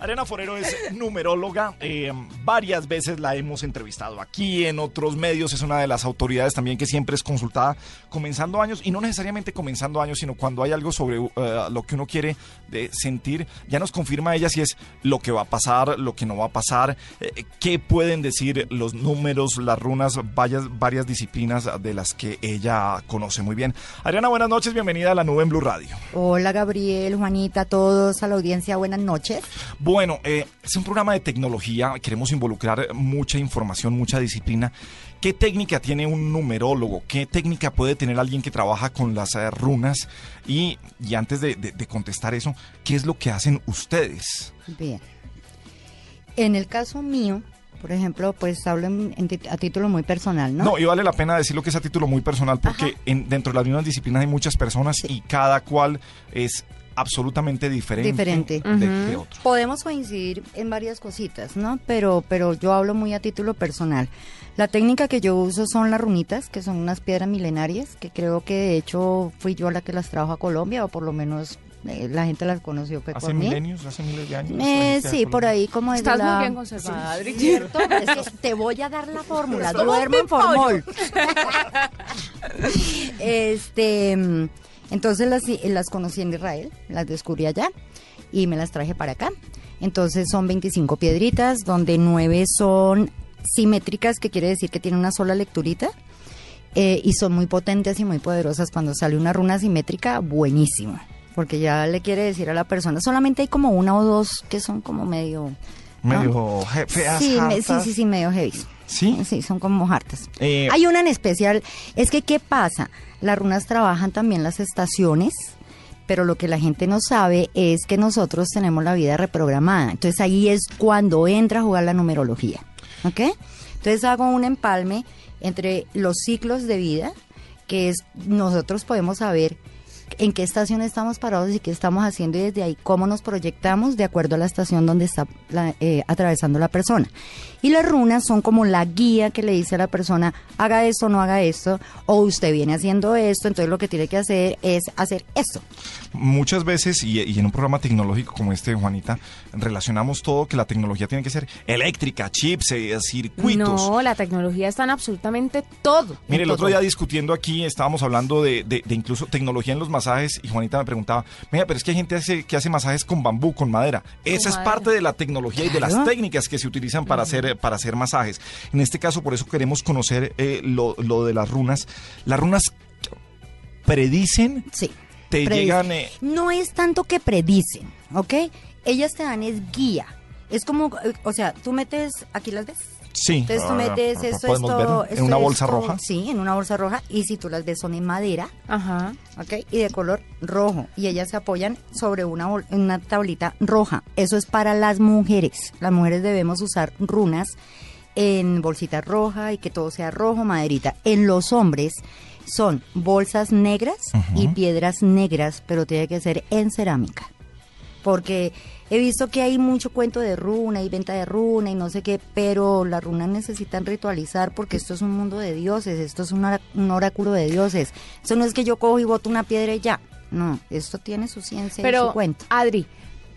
Ariana Forero es numeróloga. eh, varias veces la hemos entrevistado aquí en otros medios. Es una de las autoridades también que siempre es consultada comenzando años y no necesariamente comenzando años, sino cuando hay algo sobre eh, lo que uno quiere de sentir. Ya nos confirma ella si es lo que va a pasar, lo que no va a pasar, eh, qué pueden decir los números, las runas, varias, varias disciplinas de las que ella conoce muy bien. Ariana, buenas noches, bienvenida a la nube en Blue Radio. Hola Gabriel, Juanita, todos a la audiencia, buenas noches. Bueno, eh, es un programa de tecnología, queremos involucrar mucha información, mucha disciplina. ¿Qué técnica tiene un numerólogo? ¿Qué técnica puede tener alguien que trabaja con las eh, runas? Y, y antes de, de- de contestar eso, ¿qué es lo que hacen ustedes? Bien. En el caso mío, por ejemplo, pues hablo en- en tit- a título muy personal, ¿no? No, y vale la pena decirlo que es a título muy personal porque en- dentro de las mismas disciplinas hay muchas personas y cada cual es absolutamente diferente, Diferente. de, de otro. Podemos coincidir en varias cositas, ¿no? Pero, pero yo hablo muy a título personal. La técnica que yo uso son las runitas, que son unas piedras milenarias, que creo que de hecho fui yo la que las trajo a Colombia, o por lo menos eh, la gente las conoció fue Hace por mí. milenios, hace miles de años. Eh, sí, por ahí como desde Estás la... muy bien conservada, Adri. ¿Cierto? Es que te voy a dar la fórmula. Duermo en formol. este, entonces las, las conocí en Israel, las descubrí allá y me las traje para acá. Entonces son 25 piedritas, donde 9 son simétricas, que quiere decir que tienen una sola lecturita. eh, y son muy potentes y muy poderosas. Cuando sale una runa simétrica, buenísima. Porque ya le quiere decir a la persona, solamente hay como una o dos que son como medio... Medio feas, Sí, me- sí, sí, sí, medio heavy. ¿Sí? Sí, son como hartas. Eh, Hay una en especial, es que ¿qué pasa? Las runas trabajan también las estaciones, pero lo que la gente no sabe es que nosotros tenemos la vida reprogramada. Entonces ahí es cuando entra a jugar la numerología. ¿Ok? Entonces hago un empalme entre los ciclos de vida, que es nosotros podemos saber en qué estación estamos parados y qué estamos haciendo y desde ahí cómo nos proyectamos de acuerdo a la estación donde está la- eh, atravesando la persona. Y las runas son como la guía que le dice a la persona, haga esto, no haga esto, o usted viene haciendo esto, entonces lo que tiene que hacer es hacer esto. muchas veces, y, y en un programa tecnológico como este, Juanita, relacionamos todo que la tecnología tiene que ser eléctrica, chips, eh, circuitos. No, la tecnología está en absolutamente todo. Mire, el otro día discutiendo aquí, estábamos hablando de, de- de incluso tecnología en los masajes y Juanita me preguntaba, mira, pero es que hay gente hace- que hace masajes con bambú, con madera. Esa es parte de la tecnología y de las técnicas que se utilizan para hacer, eh, para hacer masajes. En este caso, por eso queremos conocer eh, lo, lo de las runas. Las runas predicen, Sí. te llegan... eh, No es tanto que predicen, ¿ok? Ellas te dan es guía. Es como, eh, o sea, tú metes, aquí las ves. Sí. Entonces tú Ah, metes ah, esto, podemos esto, ver en esto, una bolsa esto, roja. Sí, en una bolsa roja. Y si tú las ves son en madera, Ajá. ¿ok? Y de color rojo. Y ellas se apoyan sobre una, bol- una tablita roja. Eso es para las mujeres. Las mujeres debemos usar runas en bolsita roja y que todo sea rojo, maderita. En los hombres son bolsas negras y piedras negras, pero tiene que ser en cerámica. Porque he visto que hay mucho cuento de runa y venta de runa y no sé qué, pero las runas necesitan ritualizar porque esto es un mundo de dioses, esto es un, oráculo de dioses. Eso no es que yo cojo y boto una piedra y ya. No, esto tiene su ciencia y su cuento. Adri,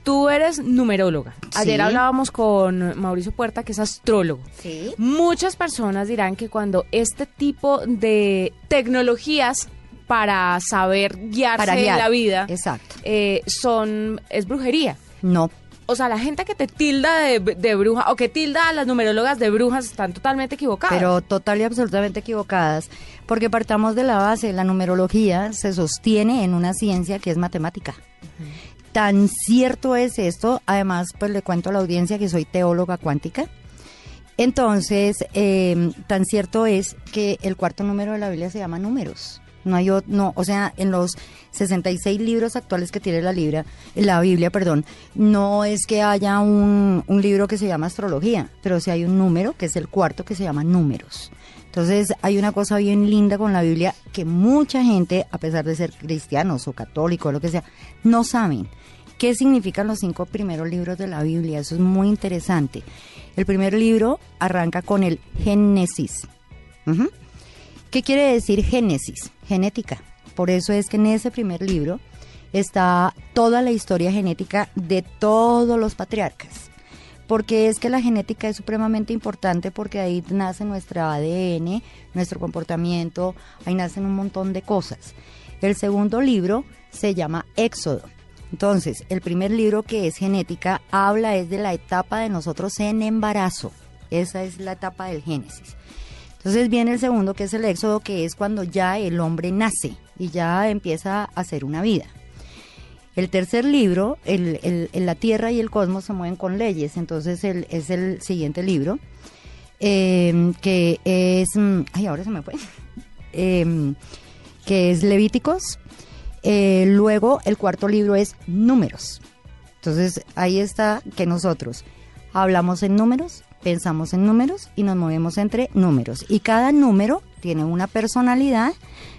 tú eres numeróloga. Ayer Sí. hablábamos con Mauricio Puerta, que es astrólogo. Sí. Muchas personas dirán que cuando este tipo de tecnologías para saber guiarse Para en la vida Exacto. eh, son es brujería. No, O sea, la gente que te tilda de, de bruja o que tilda a las numerólogas de brujas están totalmente equivocadas. pero total y absolutamente equivocadas, porque partamos de la base, la numerología se sostiene en una ciencia que es matemática. Tan cierto es esto, además pues le cuento a la audiencia que soy teóloga cuántica. Entonces, eh, tan cierto es que el cuarto número de la Biblia se llama números. No hay o- no, o sea, en los 66 libros actuales que tiene la Biblia, la Biblia, perdón, no es que haya un, libro que se llama astrología, pero sí hay un número que es el cuarto que se llama números. Entonces, hay una cosa bien linda con la Biblia que mucha gente, a pesar de ser cristianos o católicos o lo que sea, no saben. ¿Qué significan los cinco primeros libros de la Biblia? Eso es muy interesante. El primer libro arranca con el Génesis. Ujú. ¿Qué quiere decir Génesis? Genética. Por eso es que en ese primer libro está toda la historia genética de todos los patriarcas. Porque es que la genética es supremamente importante porque ahí nace nuestro ADN, nuestro comportamiento, ahí nacen un montón de cosas. El segundo libro se llama Éxodo. Entonces, el primer libro que es genética habla es de la etapa de nosotros en embarazo. Esa es la etapa del Génesis. Entonces viene el segundo que es el Éxodo, que es cuando ya el hombre nace y ya empieza a hacer una vida. El tercer libro, el, la Tierra y el cosmos se mueven con leyes, entonces el, es el siguiente libro, em, que es, mm, ay, ahora se me fue, em, que es Levíticos. Eh, luego el cuarto libro es Números. Entonces ahí está que nosotros hablamos en números, pensamos en números y nos movemos entre números. Y cada número tiene una personalidad.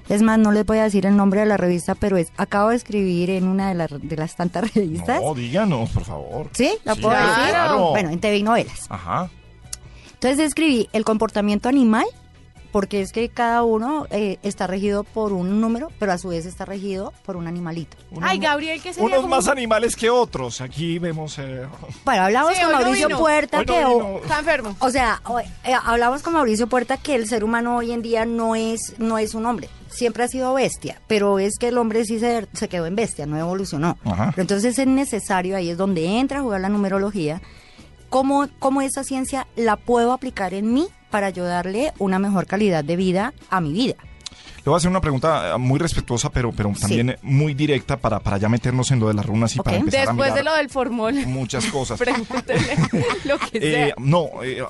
Es más, no les voy a decir el nombre de la revista, pero es acabo de escribir en una de, las de las tantas revistas. No, díganos, por favor. ¿Sí? ¿La puedo decir? Bueno, en TV Novelas. Ajá. Entonces escribí el comportamiento animal porque es que cada uno eh, está regido por un número, pero a su vez está regido por un animalito. Ay, Gabriel, ¿qué sería Unos más animales que otros. Aquí vemos... Eh... Bueno, hablamos con Mauricio Puerta que... está enfermo. O sea, eh, hablamos con Mauricio Puerta que el ser humano hoy en día no es, no es un hombre. Siempre ha sido bestia, pero es que el hombre sí se, se quedó en bestia, no evolucionó. Pero entonces es necesario, ahí es donde entra a jugar la numerología, cómo, cómo esa ciencia la puedo aplicar en mí para ayudarle una mejor calidad de vida a mi vida. Le voy a hacer una pregunta eh, muy respetuosa, pero, pero también muy directa para, para ya meternos en lo de las runas y para empezar Después de lo del formol. Muchas cosas. Pregúntele lo que eh, sea. no, eh,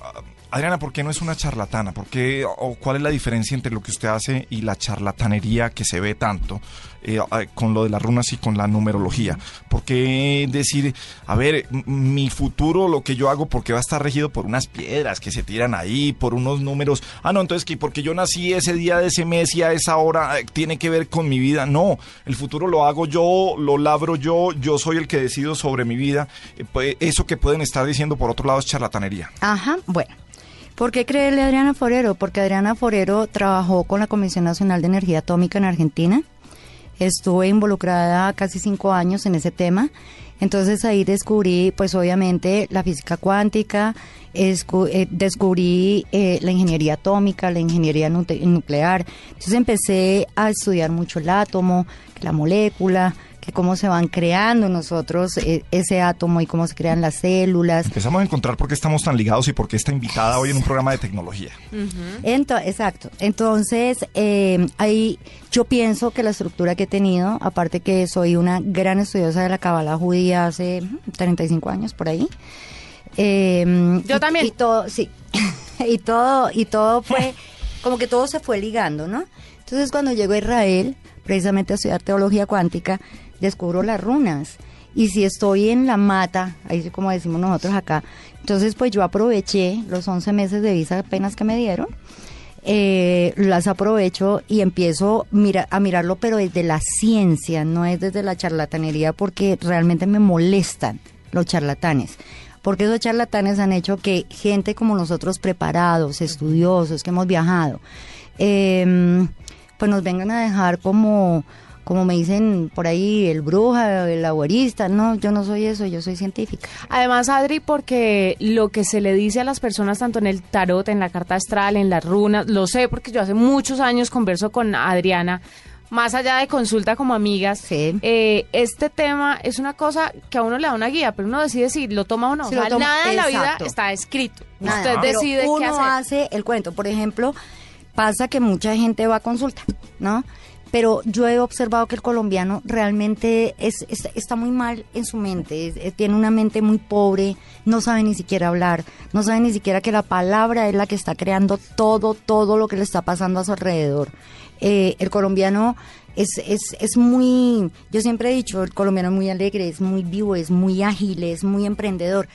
Adriana, ¿por qué no es una charlatana? ¿Por qué, o ¿Cuál es la diferencia entre lo que usted hace y la charlatanería que se ve tanto eh, con lo de las runas y con la numerología? ¿Por qué decir, a ver, mi futuro, lo que yo hago, porque va a estar regido por unas piedras que se tiran ahí, por unos números? Ah, no, entonces que porque yo nací ese día de ese mes y a esa hora eh, tiene que ver con mi vida. No, el futuro lo hago yo, lo labro yo, yo soy el que decido sobre mi vida. Eh, pues, eso que pueden estar diciendo por otro lado es charlatanería. Ajá, bueno. ¿Por qué creerle a Adriana Forero? Porque Adriana Forero trabajó con la Comisión Nacional de Energía Atómica en Argentina. Estuve involucrada casi cinco años en ese tema. Entonces ahí descubrí, pues obviamente, la física cuántica, eh, descubrí eh, la ingeniería atómica, la ingeniería nuclear. Entonces empecé a estudiar mucho el átomo, la molécula, que cómo se van creando nosotros eh, ese átomo y cómo se crean las células. Empezamos a encontrar por qué estamos tan ligados y por qué está invitada hoy en un programa de tecnología. exacto. Entonces, eh, ahí yo pienso que la estructura que he tenido, aparte que soy una gran estudiosa de la cabala judía hace 35 años por ahí. Eh, yo también. Y todo, sí. y todo, y todo fue, como que todo se fue ligando, ¿no? Entonces, cuando llego a Israel, precisamente a estudiar teología cuántica, descubro las runas. Y si estoy en la mata, ahí como decimos nosotros acá, entonces pues yo aproveché los 11 meses de visa apenas que me dieron, eh, las aprovecho y empiezo a mirarlo, pero desde la ciencia, no es desde la charlatanería, porque realmente me molestan los charlatanes. Porque esos charlatanes han hecho que gente como nosotros, preparados, estudiosos, que hemos viajado, eh, pues nos vengan a dejar como como me dicen por ahí, el bruja, el agüerista. No, yo no soy eso, yo soy científica. Además, Adri, porque lo que se le dice a las personas, tanto en el tarot, en la carta astral, en las runas, lo sé porque yo hace muchos años converso con Adriana, más allá de consulta como amigas, eh, este tema es una cosa que a uno le da una guía, pero uno decide si lo toma o no. nada en la vida está escrito. Usted decide qué hacer. Uno hace el cuento. Por ejemplo, pasa que mucha gente va a consulta, ¿no? Pero yo he observado que el colombiano realmente es, está muy mal en su mente, tiene una mente muy pobre, no sabe ni siquiera hablar, no sabe ni siquiera que la palabra es la que está creando todo, todo lo que le está pasando a su alrededor. Eh, el colombiano es, es, es muy, yo siempre he dicho, el colombiano es muy alegre, es muy vivo, es muy ágil, es muy emprendedor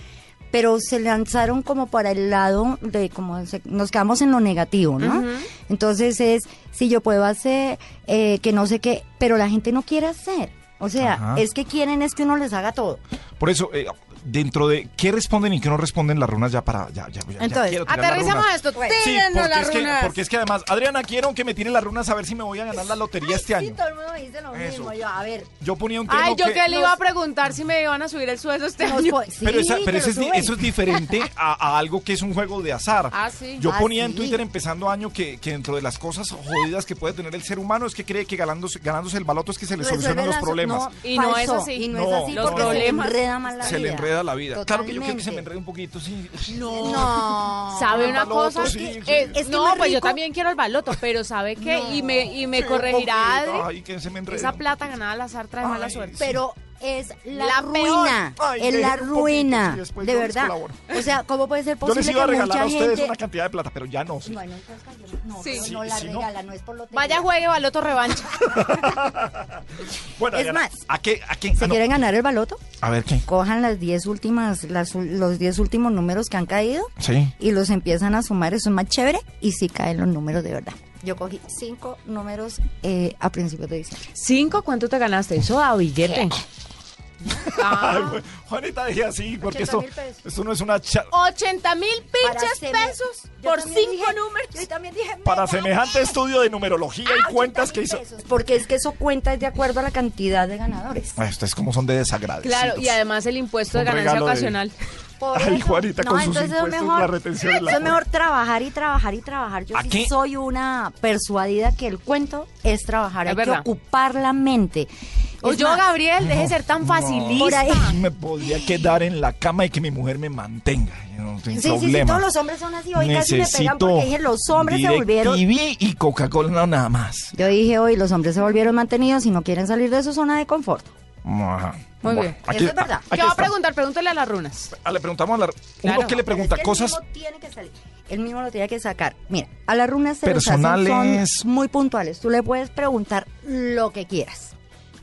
pero se lanzaron como para el lado de como nos quedamos en lo negativo, ¿no? Entonces es, si yo puedo hacer, eh, que no sé qué, pero la gente no quiere hacer. O sea, es que quieren es que uno les haga todo. Por eso, eh, dentro de qué responden y qué no responden las runas ya para ya ya, ya, ya Entonces, Aterricemos runas. esto. Sí, Tírennos porque las es, que, runas. porque es que además, Adriana, quiero que me tiren las runas a ver si me voy a ganar la lotería este Sí, año. todo el mundo me dice lo Eso. mismo. Yo, a ver. Yo ponía un tema Ay, yo que... que le iba a preguntar si me iban a subir el sueldo este año. sí, Pero, esa- pero eso, es, eso diferente a, a algo que es un juego de azar. Ah, sí. Yo Ah, ponía en. Twitter empezando año que, que dentro de las cosas jodidas que puede tener el ser humano es que cree que ganándose, ganándose el baloto es que se le Resuelve solucionan los problemas. no, Y no es así. Y no, es así los porque problemas se le enreda más la se vida. le enreda la vida. Claro que yo creo que se me Totalmente. enreda un poquito, sí. No. ¿Sabe una baloto, cosa? sí, Que- sí. eh, Es que no, pues yo también quiero el baloto, pero ¿sabe qué? No. Y me, y me corregirá. Adri. Ay, que se me enreda. Esa plata ganada al azar trae mala Ay, suerte. Pero es la, La ruina. Ay, es la poquito, ruina. de verdad. O sea, ¿cómo puede ser Yo les posible iba a que regalar mucha a ustedes gente... una cantidad de plata, pero ya no. sí. Bueno, entonces. No, Sí. no, Sí, no la regala, no es por lotería. Vaya, juegue baloto revancha. Bueno, Es más, ¿a qué? ¿A qué? ¿Se ah, no. quieren ganar el baloto? A ver, ¿qué? Cojan las 10 últimas, las, los 10 últimos números que han caído Sí. y los empiezan a sumar, eso es más chévere y sí caen los números de verdad. Yo cogí cinco números eh, a principios de diciembre. ¿Cinco? ¿Cuánto te ganaste? Eso da billete. Ah, Juanita, dije así, porque 80 esto, mil pesos. esto no es una cha- 80 mil pinches pesos por cinco dije- números. Yo también dije, Para me semejante estudio de numerología y cuentas que hizo. Pesos, Porque es que eso cuenta es de acuerdo a la cantidad de ganadores. Ay, Ustedes como son de desagradecidos. Claro, y además el impuesto de ganancia de- ocasional. Por Ay, eso. Juanita, con sus entonces es impuestos, mejor, la retención de la es mejor trabajar y trabajar y trabajar. Yo ¿A sí soy una persuadida que el cuento es trabajar. Es Hay verdad. que ocupar la mente. O yo, más, Gabriel, deje de ser tan facilista. Por ahí. Me podría quedar en la cama y que mi mujer me mantenga. Yo no Sí, sí, sí, todos los hombres son así. Hoy casi me pegan porque dije, los hombres se volvieron... DirecTV y Coca-Cola no, nada más. Yo dije hoy, los hombres se volvieron mantenidos y no quieren salir de su zona de confort. Ajá. Muy Bueno, bien. aquí- Eso es verdad. aquí ¿Qué va a preguntar? Pregúntale a las runas. Ah, le preguntamos a la... Claro. Uno que le pregunta Pero es que cosas... El mismo tiene que salir. El mismo lo tiene que sacar. Mira, a las runas se les hacen Personales. son muy puntuales. Tú le puedes preguntar lo que quieras.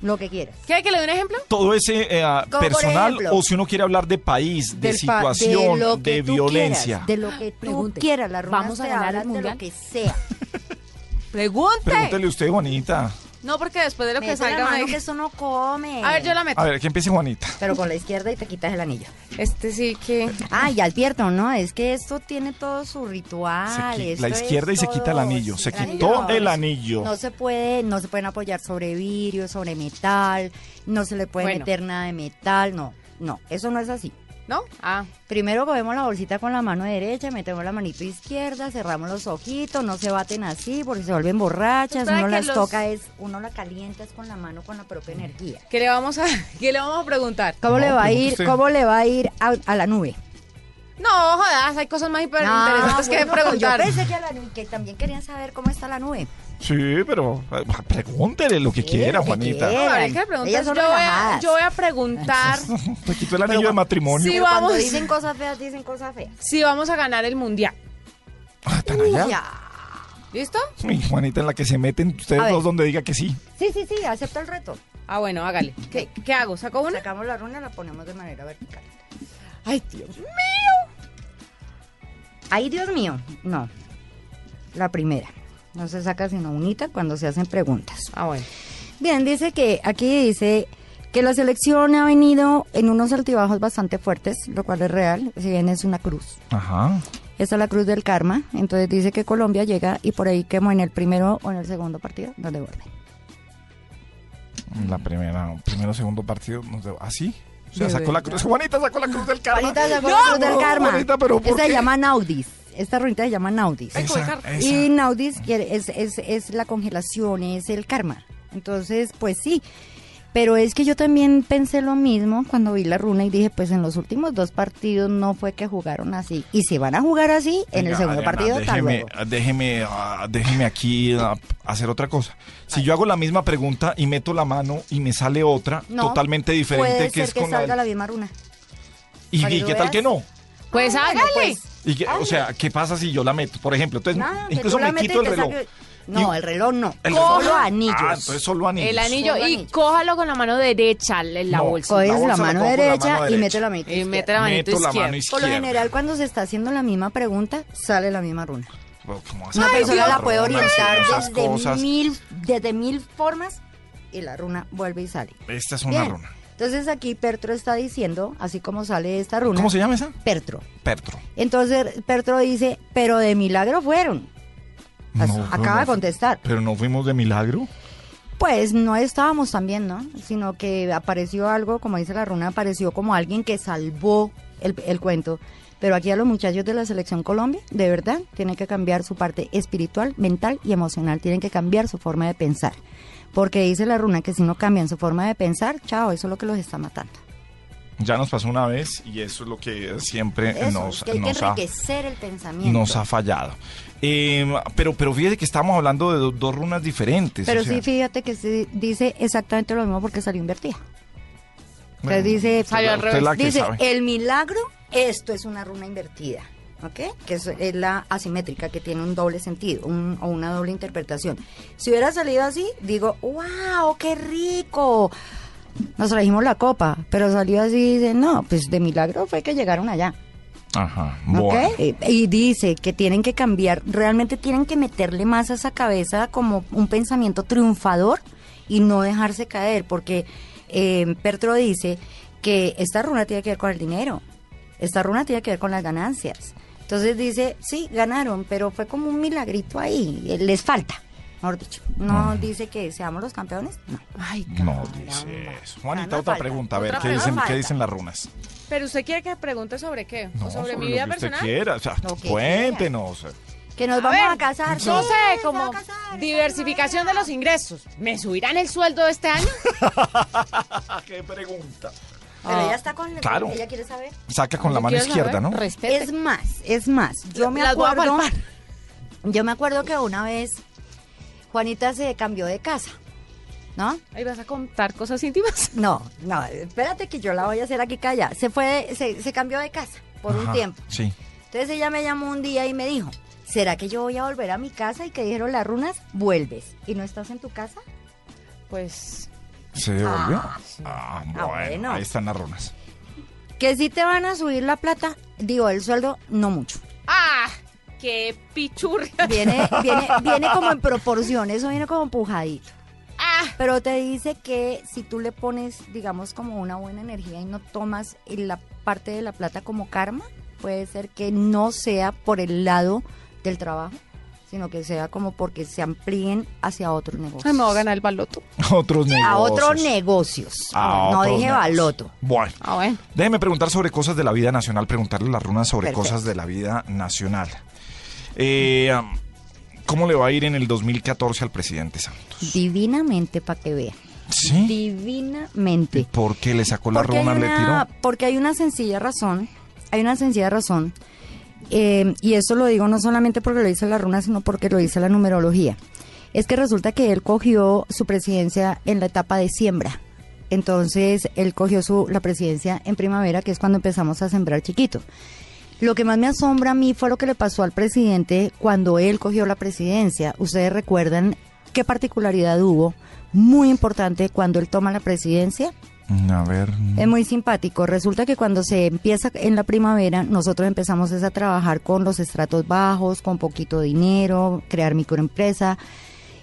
Lo que quieras. ¿Quiere que le dé un ejemplo? todo ese eh, personal ejemplo, o si uno quiere hablar de país, de pa- situación, de, violencia. quieras, de lo que tú Pregunte. quieras. Runas ¿Vamos a ganar el de lo que sea. Pregunte. Pregúntele usted, Juanita. No, porque después de lo que Mete la salga mano me... que eso no come. A ver, yo la meto. A ver, que empiece Juanita. Pero con la izquierda y te quitas el anillo. Este sí que... Ah, y advierto, ¿no? Es que esto tiene todo su ritual. Esto la es izquierda y se todo- quita el anillo. Se quitó el anillo. No se puede, no se pueden apoyar sobre vidrio, sobre metal, no se le puede Bueno. meter nada de metal, no, no, eso no es así. ¿No? Ah. Primero cogemos la bolsita con la mano derecha, metemos la manito izquierda, cerramos los ojitos, no se baten así porque se vuelven borrachas, uno que las los- toca es, uno la calienta es con la mano con la propia energía. ¿Qué le vamos a, qué le vamos a preguntar? ¿Cómo No, le va a pregunte ir, usted. cómo le va a ir a, a la nube? No, jodas, hay cosas más hiper interesantes que bueno, pues preguntar. Yo pensé que, a la nube- que también querían saber cómo está la nube. Sí, pero eh, pregúntele lo que Sí, quiera, lo que Juanita. quiera. No, Gabriel, ¿qué le preguntas? Ellas son yo, voy a, relajadas. yo voy a preguntar Te quitó el anillo de matrimonio. Sí, Pero cuando vamos. dicen cosas feas, dicen cosas feas. si vamos a ganar el mundial. Ah, ¿tan allá? Ya. ¿Listo? Juanita en la que se meten ustedes A ver. dos donde diga que sí. Sí, sí, sí, acepto el reto. Ah, bueno, hágale. ¿Qué, qué hago? ¿Saco una? Sacamos la runa y la ponemos de manera vertical. Ay, Dios mío. Ay, Dios mío. No. La primera. No se saca sino unita cuando se hacen preguntas. Ah, bueno. Bien, dice que aquí dice que la selección ha venido en unos altibajos bastante fuertes, lo cual es real, si bien es una cruz. Ajá. Esta es la cruz del karma. Entonces dice que Colombia llega y por ahí quemó en el primero o en el segundo partido, no devuelve. La primera, primero, segundo partido. Nos debo- ¿Ah, sí? O sea, sacó la cruz. Juanita sacó la cruz del karma. Juanita sacó No, la cruz del karma. Juanita, pero ¿por Esta se llama Naudis. Esta ruinita se llama Naudis. Esa. Y Naudis quiere- es, es, es la congelación, es el karma. Entonces, pues sí. Pero es que yo también pensé lo mismo cuando vi la runa y dije, pues en los últimos dos partidos no fue que jugaron así. Y si van a jugar así, en el segundo Adriana, partido, tal déjeme, luego. déjeme, ah, déjeme aquí ah, hacer otra cosa. Si yo hago la misma pregunta y meto la mano y me sale otra No, totalmente diferente Puede que ser es que con la, salga la misma runa. y, y que qué tal que no Pues Ah, bueno, hágale. pues. Y que- o sea qué pasa si yo la meto por ejemplo entonces Nada, incluso me quito el reloj saque- No, Y- el reloj no. el Solo reloj- anillos. ah entonces solo anillos El anillo Solo y anillos. cójalo con la mano derecha en la No, bolsa. Coges La la, bolsa la mano la derecha y mete la manita Y mete la manito izquierda. mano Por lo general, cuando se está haciendo la misma pregunta, sale la misma runa. Pero, ¿cómo Una persona la puede orientar desde mil, desde mil formas y la runa vuelve y sale. esta es una Bien. runa Entonces aquí Pertro está diciendo, así como sale esta runa. ¿Cómo se llama esa? Pertro. Pertro. Entonces Pertro dice, pero de milagro fueron. No, Acaba no, de contestar. Pero no fuimos de milagro. Pues no estábamos tan bien, ¿no? Sino que apareció algo, como dice la runa, apareció como alguien que salvó el, el cuento. Pero aquí a los muchachos de la selección Colombia, de verdad, tienen que cambiar su parte espiritual, mental y emocional. Tienen que cambiar su forma de pensar. Porque dice la runa que si no cambian su forma de pensar, chao, eso es lo que los está matando. Ya nos pasó una vez y eso es lo que siempre Eso, nos, que hay que nos ha, enriquecer el pensamiento. nos ha fallado. Eh, pero, pero fíjate que estamos hablando de do- dos runas diferentes. Pero o sea, sí, fíjate que se dice exactamente lo mismo porque salió invertida. bueno, Entonces dice, usted que dice, el milagro, esto es una runa invertida, ¿ok? Que es, es la asimétrica, que tiene un doble sentido un- o una doble interpretación. Si hubiera salido así, digo, wow, qué rico. Nos trajimos la copa, pero salió así y dice, no, pues de milagro fue que llegaron allá. Ajá, bueno. Y, y dice que tienen que cambiar, realmente tienen que meterle más a esa cabeza como un pensamiento triunfador y no dejarse caer, porque eh, Pertro dice que esta runa tiene que ver con el dinero, esta runa tiene que ver con las ganancias. Entonces dice, sí, ganaron, pero fue como un milagrito ahí, eh, les falta, mejor dicho. No dice que seamos los campeones, no. Ay, No dice eso. Juanita, otra falta. pregunta. A ver, ¿qué dicen, ¿qué dicen las runas? Pero usted quiere que pregunte sobre qué? No, ¿O sobre, mi lo vida que usted personal? quiera. O sea, Lo que cuéntenos. Que nos A vamos ver, a casar. No sé, como casar diversificación de los ingresos. ¿Me subirán el sueldo de este año? ¿Qué pregunta? Pero Ah. ella está con Claro. ella quiere saber. Saca con la mano izquierda, saber. ¿no? Respete. Es más, es más. Yo me acuerdo. Yo me acuerdo que una vez Juanita se cambió de casa. ¿No? Ahí vas a contar cosas íntimas. No, no, espérate que yo la voy a hacer aquí calla. Se fue, se, se cambió de casa por un tiempo. Sí. Entonces ella me llamó un día y me dijo, ¿será que yo voy a volver a mi casa? Y que dijeron las runas, vuelves. ¿Y no estás en tu casa? Pues ¿Se devolvió? Ah, Ah, Ah, bueno, bueno. Ahí están las runas. Que si te van a subir la plata, digo, el sueldo, no mucho. ¡Ah! ¡Qué pichurria! Viene, viene, viene como en proporción, eso viene como empujadito. ¡Ah! Pero te dice que si tú le pones, digamos, como una buena energía y no tomas la parte de la plata como karma, puede ser que no sea por el lado del trabajo, sino que sea como porque se amplíen hacia otros negocios. Ay, me voy a ganar el baloto. Otros negocios. A otros negocios. A no otros dije negocios. baloto. Bueno. Ah, bueno. Déjeme preguntar sobre cosas de la vida nacional, preguntarle a las runas sobre Perfecto. cosas de la vida nacional. Eh, ¿Cómo le va a ir en el 2014 al presidente Santos? Divinamente, para que vean. ¿Sí? ¿Y Divinamente. por qué le sacó la Porque runa, le tiró? porque hay una sencilla razón, hay una sencilla razón, eh, y esto lo digo no solamente porque lo dice la runa, sino porque lo dice la numerología. Es que resulta que él cogió su presidencia en la etapa de siembra. Entonces, él cogió su, la presidencia en primavera, que es cuando empezamos a sembrar chiquito. Lo que más me asombra a mí fue lo que le pasó al presidente cuando él cogió la presidencia. Ustedes recuerdan qué particularidad hubo muy importante cuando él toma la presidencia. A ver. Es muy simpático. Resulta que cuando se empieza en la primavera, nosotros empezamos es a trabajar con los estratos bajos, con poquito dinero, crear microempresa.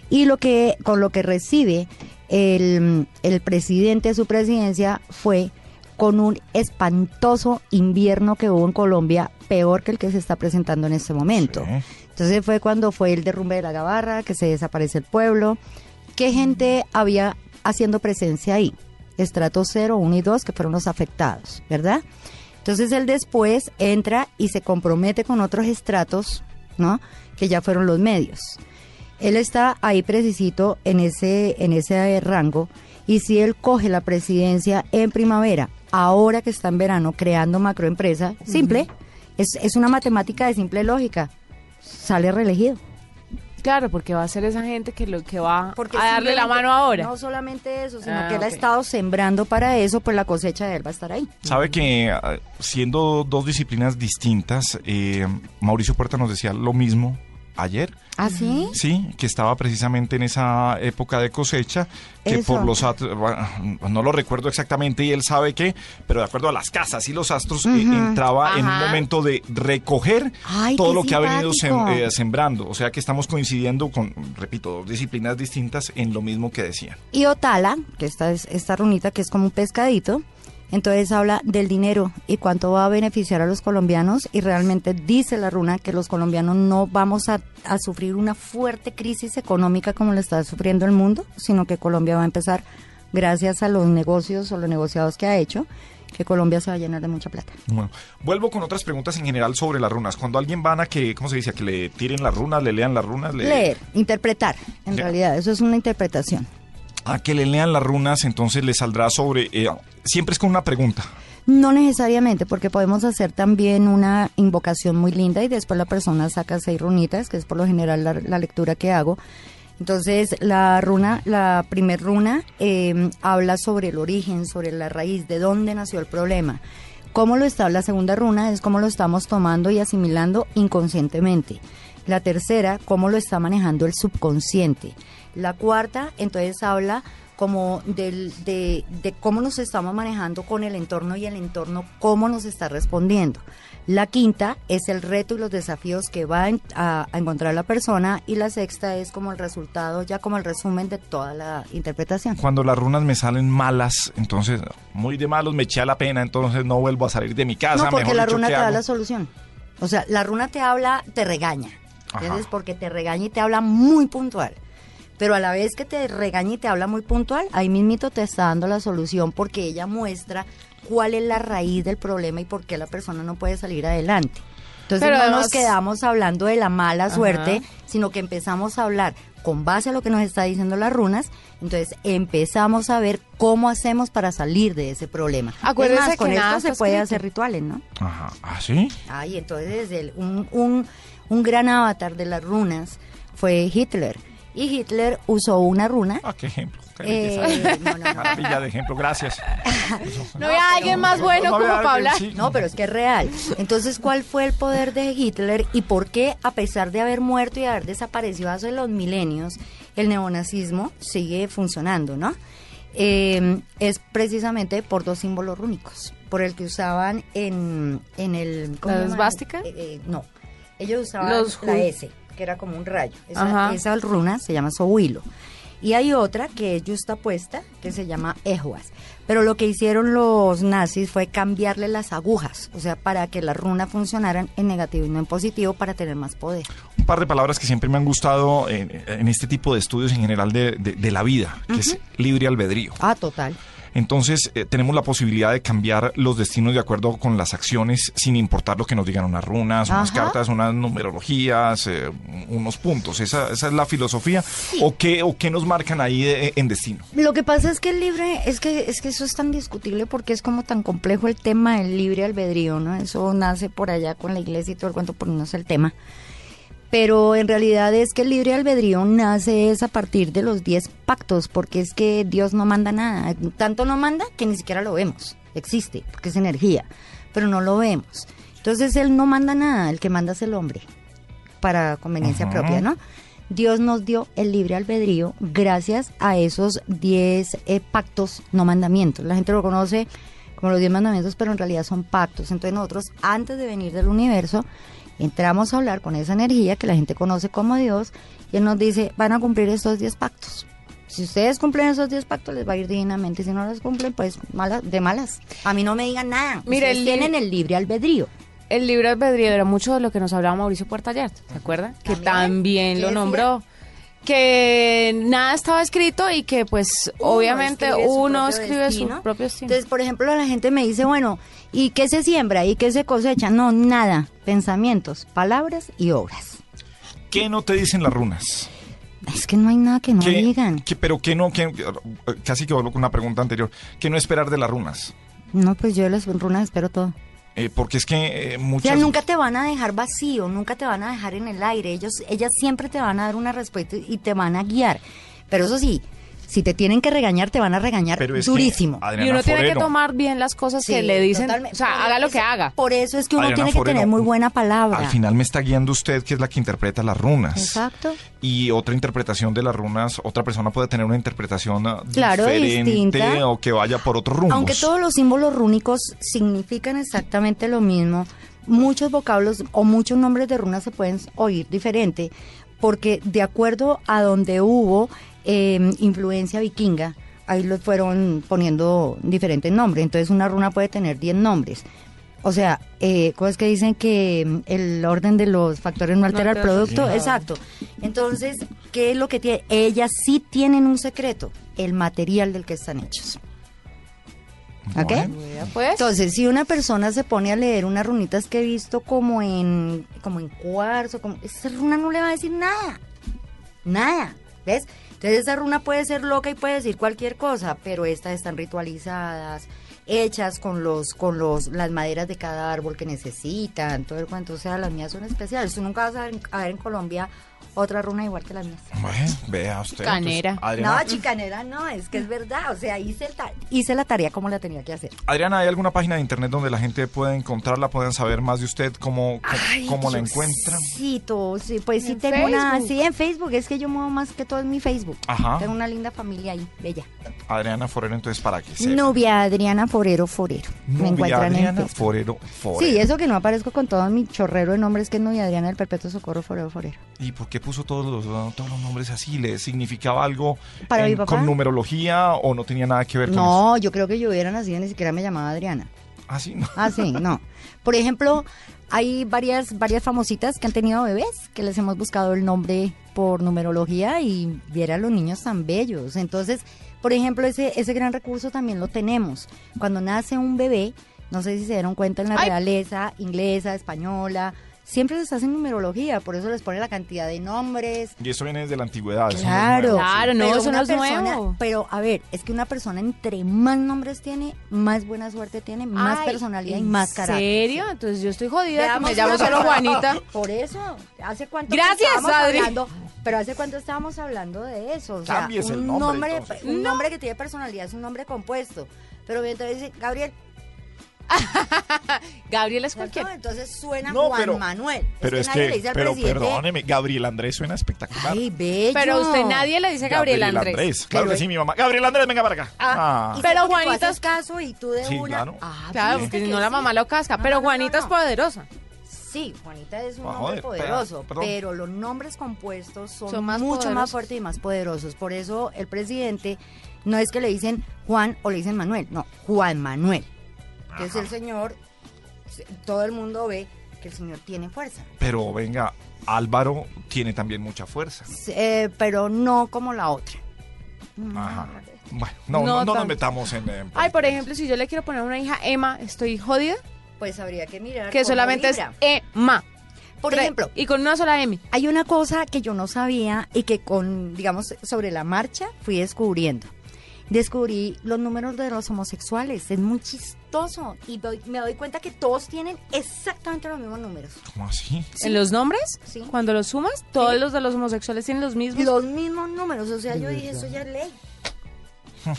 Y lo que, con lo que recibe el, el presidente de su presidencia fue con un espantoso invierno que hubo en Colombia, peor que el que se está presentando en este momento. Sí. Entonces fue cuando fue el derrumbe de la Gabarra, que se desaparece el pueblo. ¿Qué gente había haciendo presencia ahí? Estratos 0, 1 y 2, que fueron los afectados, ¿verdad? Entonces él después entra y se compromete con otros estratos, ¿no? Que ya fueron los medios. Él está ahí precisito en ese, en ese rango. Y si él coge la presidencia en primavera, ahora que está en verano creando macroempresa, simple, es, es una matemática de simple lógica, sale reelegido. Claro, porque va a ser esa gente que lo que va Porque a darle la mano ahora. No solamente eso, sino Ah, que él ha estado sembrando para eso, pues la cosecha de él va a estar ahí. Sabe que ah, siendo dos disciplinas distintas, eh, Mauricio Puerta nos decía lo mismo ayer. ¿Ah, sí? Sí, que estaba precisamente en esa época de cosecha, que Eso. por los astros, bueno, no lo recuerdo exactamente y él sabe que, pero de acuerdo a las casas y los astros, eh, entraba en un momento de recoger Ay, todo qué lo que ha venido sem- eh, sembrando. O sea que estamos coincidiendo con, repito, dos disciplinas distintas en lo mismo que decían. Y Otala, que esta es esta runita que es como un pescadito, entonces habla del dinero y cuánto va a beneficiar a los colombianos y realmente dice la runa que los colombianos no vamos a, a sufrir una fuerte crisis económica como la está sufriendo el mundo, sino que Colombia va a empezar gracias a los negocios o los negociados que ha hecho, que Colombia se va a llenar de mucha plata. Bueno, vuelvo con otras preguntas en general sobre las runas. Cuando alguien van a que, ¿cómo se dice? A que le tiren las runas, le lean las runas, le- Leer, interpretar, en realidad, eso es una interpretación. a que le lean las runas, entonces le saldrá sobre, eh, siempre es con una pregunta. No necesariamente, porque podemos hacer también una invocación muy linda y después la persona saca seis runitas, que es por lo general la, lectura que hago. Entonces, la runa, la primer runa, eh, habla sobre el origen, sobre la raíz, de dónde nació el problema. Cómo lo está la segunda runa es cómo lo estamos tomando y asimilando inconscientemente. La tercera, cómo lo está manejando el subconsciente. La cuarta, entonces habla como del, de, de cómo nos estamos manejando con el entorno y el entorno cómo nos está respondiendo. La quinta es el reto y los desafíos que va a, a- encontrar la persona y la sexta es como el resultado, ya como el resumen de toda la interpretación. Cuando las runas me salen malas, entonces muy de malos me eché a la pena, entonces no vuelvo a salir de mi casa. No, porque mejor la dicho, runa ¿qué te da la solución. O sea, la runa te habla, te regaña. Ajá. ¿Entiendes? Porque te regaña y te habla muy puntual. Pero a la vez que te regaña y te habla muy puntual, ahí mismito te está dando la solución porque ella muestra cuál es la raíz del problema y por qué la persona no puede salir adelante. Entonces Pero no además- nos quedamos hablando de la mala Ajá. suerte, sino que empezamos a hablar con base a lo que nos está diciendo las runas, entonces empezamos a ver cómo hacemos para salir de ese problema. Es más, que con nada esto se puede escrito. hacer rituales, ¿no? Ajá. ¿Ah, sí? Ay, entonces el- un, un, un gran avatar de las runas fue Hitler. Y Hitler usó una runa. Ah, qué ejemplo. Qué Eh, no, no, no. Maravilla de ejemplo, gracias. No había alguien más bueno No como para alguien, hablar. sí. No, pero es que es real. Entonces, ¿cuál fue el poder de Hitler y por qué, a pesar de haber muerto y haber desaparecido hace los milenios, el neonazismo sigue funcionando, ¿no? Eh, es precisamente por dos símbolos rúnicos, por el que usaban en, en el... ¿cómo ¿La esvástica? Eh, eh, no, ellos usaban Los la S, que era como un rayo. Esa, runa se llama Sohuilo. Y hay otra que es justapuesta, que se llama Ejuas. Pero lo que hicieron los nazis fue cambiarle las agujas, o sea, para que las runas funcionaran en negativo y no en positivo para tener más poder. Un par de palabras que siempre me han gustado en, en este tipo de estudios en general de, de- de la vida, que es libre albedrío. Ah, total. Entonces, eh, tenemos la posibilidad de cambiar los destinos de acuerdo con las acciones, sin importar lo que nos digan unas runas, unas cartas, unas numerologías, eh, unos puntos. Esa, esa es la filosofía. ¿O, qué, ¿O qué nos marcan ahí eh, en destino? Lo que pasa es que el libre, es que, es que eso es tan discutible porque es como tan complejo el tema del libre albedrío, ¿no? Eso nace por allá con la iglesia y todo el cuento, por no es el tema. Pero en realidad es que el libre albedrío nace es a partir de los 10 pactos, porque es que Dios no manda nada. Tanto no manda que ni siquiera lo vemos. Existe, porque es energía, pero no lo vemos. Entonces Él no manda nada, el que manda es el hombre, para conveniencia Ajá. propia, ¿no? Dios nos dio el libre albedrío gracias a esos 10 eh, pactos, no mandamientos. La gente lo conoce como los 10 mandamientos, pero en realidad son pactos. Entonces nosotros, antes de venir del universo, entramos a hablar con esa energía que la gente conoce como Dios y Él nos dice, van a cumplir estos 10 pactos. Si ustedes cumplen esos 10 pactos, les va a ir divinamente. Si no los cumplen, pues malas, de malas. A mí no me digan nada. Mire, tienen el libre albedrío. El libre albedrío era mucho de lo que nos hablaba Mauricio Puerta ayer, ¿se acuerda? Que ¿También? también ¿Qué lo nombró. Que nada estaba escrito y que pues Uno obviamente escribe uno escribe destino. su propio destino. Entonces, por ejemplo, la gente me dice, bueno, ¿y qué se siembra? ¿Y qué se cosecha? No, nada. Pensamientos, palabras y obras. ¿Qué no te dicen las runas? Es que no hay nada que no ¿Qué- digan. pero qué no, qué- casi que vuelvo con una pregunta anterior. ¿Qué no esperar de las runas? No, pues yo de las runas espero todo. Eh, porque es que eh, O muchas... sea, nunca te van a dejar vacío, nunca te van a dejar en el aire. Ellos, ellas siempre te van a dar una respuesta y te van a guiar. Pero eso sí, Si te tienen que regañar, te van a regañar Pero es que, durísimo. Adriana y uno tiene que tomar bien las cosas que le dicen. totalmente. O sea, haga lo que haga. Por eso es que uno Adriana tiene que tener muy buena palabra. Al final me está guiando usted, que es la que interpreta las runas. Exacto. Y otra interpretación de las runas, otra persona puede tener una interpretación ah, Claro, diferente distinta. o que vaya por otro rumbo. Aunque todos los símbolos rúnicos significan exactamente lo mismo, muchos vocablos o muchos nombres de runas se pueden oír diferente, porque de acuerdo a donde hubo eh, influencia vikinga, ahí los fueron poniendo diferentes nombres. Entonces una runa puede tener 10 nombres. O sea, eh, cosas que dicen que mm, el orden de los factores no altera el producto. Exacto. Entonces, ¿qué es lo que tiene? Ellas sí tienen un secreto, el material del que están hechos. ¿Ok? Bueno. Pues, Entonces, si una persona se pone a leer unas runitas que he visto como en, como en cuarzo, como, esa runa no le va a decir nada. Nada. ¿Ves? Entonces esa runa puede ser loca y puede decir cualquier cosa, pero estas están ritualizadas, hechas con los, con los, las maderas de cada árbol que necesitan, todo el cuento. O sea, las mías son especiales. Tú nunca vas a ver, a ver en Colombia otra runa igual que las mías. Bueno, vea usted. Canera. entonces, Adriana, No, chicanera, no, es que es verdad. O sea, hice, el ta- hice la tarea como la tenía que hacer. Adriana, ¿hay alguna página de internet donde la gente pueda encontrarla, puedan saber más de usted, cómo, cómo, cómo la encuentran? Sí, sí, pues sí En tengo una, Facebook. sí, en Facebook, es que yo muevo más que todo en mi Facebook. Ajá. Tengo una linda familia ahí, bella. Adriana Forero, entonces, para que sepa. Novia Adriana Forero Forero. Me Novia encuentran en Adriana. Forero, Forero. Sí, eso que no aparezco con todo mi chorrero de nombres que es Novia Adriana del Perpetuo Socorro Forero Forero. ¿Y por qué puso todos los, todos los nombres así? ¿Le significaba algo ¿Para en- mi papá? con numerología o no tenía nada que ver con eso? No, yo creo que yo hubiera nacido ni siquiera me llamaba Adriana. Ah, sí, no. Ah, sí, no. Por ejemplo, hay varias, varias famositas que han tenido bebés, que les hemos buscado el nombre por numerología y viera los niños tan bellos. Entonces, por ejemplo, ese, ese gran recurso también lo tenemos. Cuando nace un bebé, no sé si se dieron cuenta en la Ay. realeza, inglesa, española, siempre les hacen numerología, por eso les pone la cantidad de nombres, Y eso viene desde la antigüedad. eso no es Claro, nuevo, Claro, no, Pero eso una no es persona- nuevo. Pero a ver, es que una persona entre más nombres tiene, más buena suerte tiene, más Ay, personalidad y ¿en más carácter. serio? Entonces yo estoy jodida, que Veamos me llamo solo. Juanita. Por eso, ¿hace cuánto Gracias, Adri. hablando? Pero ¿hace cuánto estábamos hablando de eso? O sea, Cámbiese el un nombre, entonces. un nombre que tiene personalidad es un nombre compuesto. Pero entonces dice, Gabriel, Gabriel es cualquiera. entonces suena No, Juan pero- Manuel. Pero es, nadie le que, dice al pero presidente, perdóneme, Gabriel Andrés suena espectacular. Ay, bello. Pero a usted nadie le dice Gabriel, Andrés. Claro Pero- que sí, mi mamá. Gabriel Andrés, venga para acá. Ah, Ah. y Pero que Juanita- haces caso y tú de Sí, una. claro. Ah, Claro, porque si que no la sí. mamá lo casca. No, Pero no, no, Juanita no. es poderosa. Sí, Juanita es un Ah, joder, poderoso, perdón. pero los nombres compuestos son, Son más mucho poderosos. más fuertes y más poderosos. Por eso el presidente no es que le dicen Juan o le dicen Manuel, no, Juan Manuel. Que es el señor, se- todo el mundo ve que el señor tiene fuerza, Pero venga, Álvaro tiene también mucha fuerza. Eh, pero no como la otra. Ajá. Bueno, no, No no, no nos metamos en... en Ay, por ejemplo, si yo le quiero poner a una hija Emma, estoy jodida. Pues habría que mirar. Que solamente vibra. es Emma. Por Tre- ejemplo, Y con una sola M. Hay una cosa que yo no sabía y que con, digamos, sobre la marcha fui descubriendo. Descubrí los números de los homosexuales. Es muy chistoso. Y doy- me doy cuenta que todos tienen exactamente los mismos números. ¿Cómo así? Sí. En los nombres, Sí. cuando los sumas, todos los de los homosexuales tienen los mismos. Los mismos números. O sea, yo dije, eso ya es ley.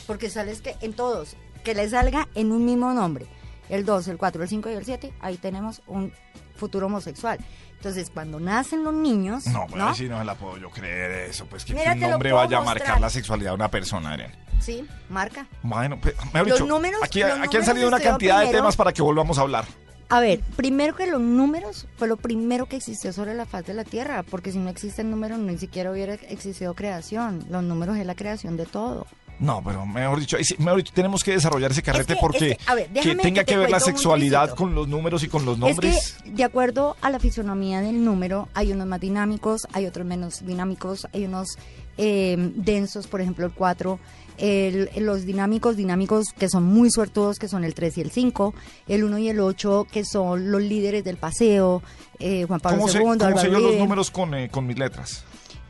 Porque sales que en todos, que le salga en un mismo nombre. El 2, el 4, el 5 y el 7, ahí tenemos un futuro homosexual. Entonces, cuando nacen los niños, No, pues ¿no? sí no se la puedo yo creer eso. Pues que, un puedo vaya a marcar la sexualidad de una persona, Adrián. Sí, marca. Bueno, pues, mejor Los dicho, números- aquí, los aquí han salido una cantidad de temas para que volvamos a hablar. A ver, primero que los números fue lo primero que existió sobre la faz de la Tierra, porque si no existen números ni siquiera hubiera existido creación. Los números es la creación de todo. No, pero mejor dicho, mejor dicho, tenemos que desarrollar ese carrete que- porque es que, a ver, que tenga que ver la sexualidad con los números y con los nombres. Es de acuerdo a la fisonomía del número, hay unos más dinámicos, hay otros menos dinámicos, hay unos eh, densos, por ejemplo, el 4. El, los dinámicos, dinámicos que son muy suertudos, que son el 3 y el 5, el 1 y el 8, que son los líderes del paseo, eh, Juan Pablo ¿Cómo II, sé, cómo yo los números con, eh, con mis letras?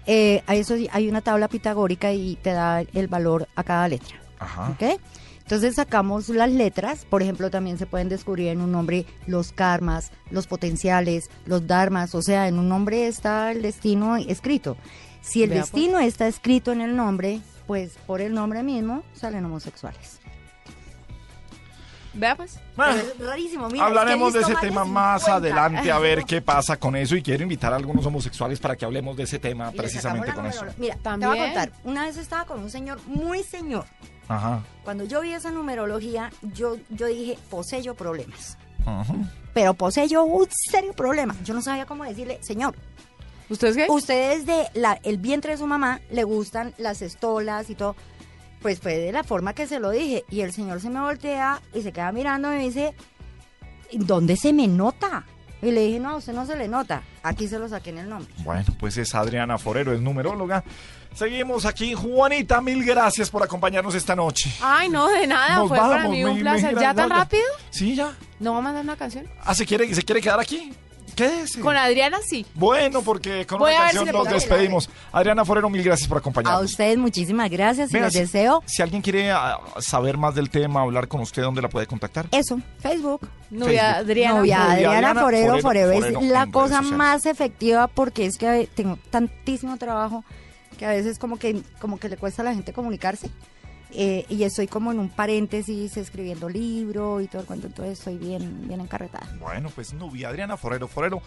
Eh, a eso sí, hay una tabla pitagórica y te da el valor a cada letra. Ajá. ¿ok? Entonces sacamos las letras, por ejemplo, también se pueden descubrir en un nombre los karmas, los potenciales, los dharmas, o sea, en un nombre está el destino escrito. Si el Vea, pues. destino está escrito en el nombre, Pues por el nombre mismo salen homosexuales. Vea pues. Bueno, Pero es rarísimo, mira, hablaremos es que de ese tema más 50. adelante, a ver qué pasa con eso. Y quiero invitar a algunos homosexuales para que hablemos de ese tema Y precisamente con eso. Mira, te voy También. a contar. Una vez estaba con un señor, muy señor. Ajá. Cuando yo vi esa numerología, yo, yo dije, poseyo problemas. ajá. Pero poseyo un serio problema. Yo no sabía cómo decirle, señor, ¿Usted es gay? usted desde la- el vientre de su mamá le gustan las estolas y todo. Pues fue de la forma que se lo dije. Y el señor se me voltea y se queda mirando y me dice, ¿dónde se me nota? Y le dije, no, a usted no se le nota. Aquí se lo saqué en el nombre. Bueno, pues es Adriana Forero, es numeróloga. Seguimos aquí. Juanita, mil gracias por acompañarnos esta noche. Ay, no, de nada. Nos Fue para vamos, mí un mi- placer. ¿Ya tan rápido? Sí, ya. ¿No va a mandar una canción? Ah, ¿se quiere, ¿se quiere quedar aquí? Quédese. Con Adriana sí. Bueno, porque con Voy una a ver si canción le nos pongo- despedimos. Adriana Forero, mil gracias por A acompañarnos. ustedes muchísimas gracias y Venga, les si- deseo Si alguien quiere ah, saber más del tema, hablar con usted, ¿dónde la puede contactar? eso, Facebook. Novia Facebook. Adriana. Novia Novia Adriana Adriana Forero, Forero, Forero Forero es la cosa sociales. más efectiva porque es que tengo tantísimo trabajo que a veces como que como que le cuesta a la gente comunicarse eh, y estoy como en un paréntesis escribiendo libro y todo el cuento, entonces estoy bien bien encarretada. Bueno, pues novia Adriana Forero, Forero.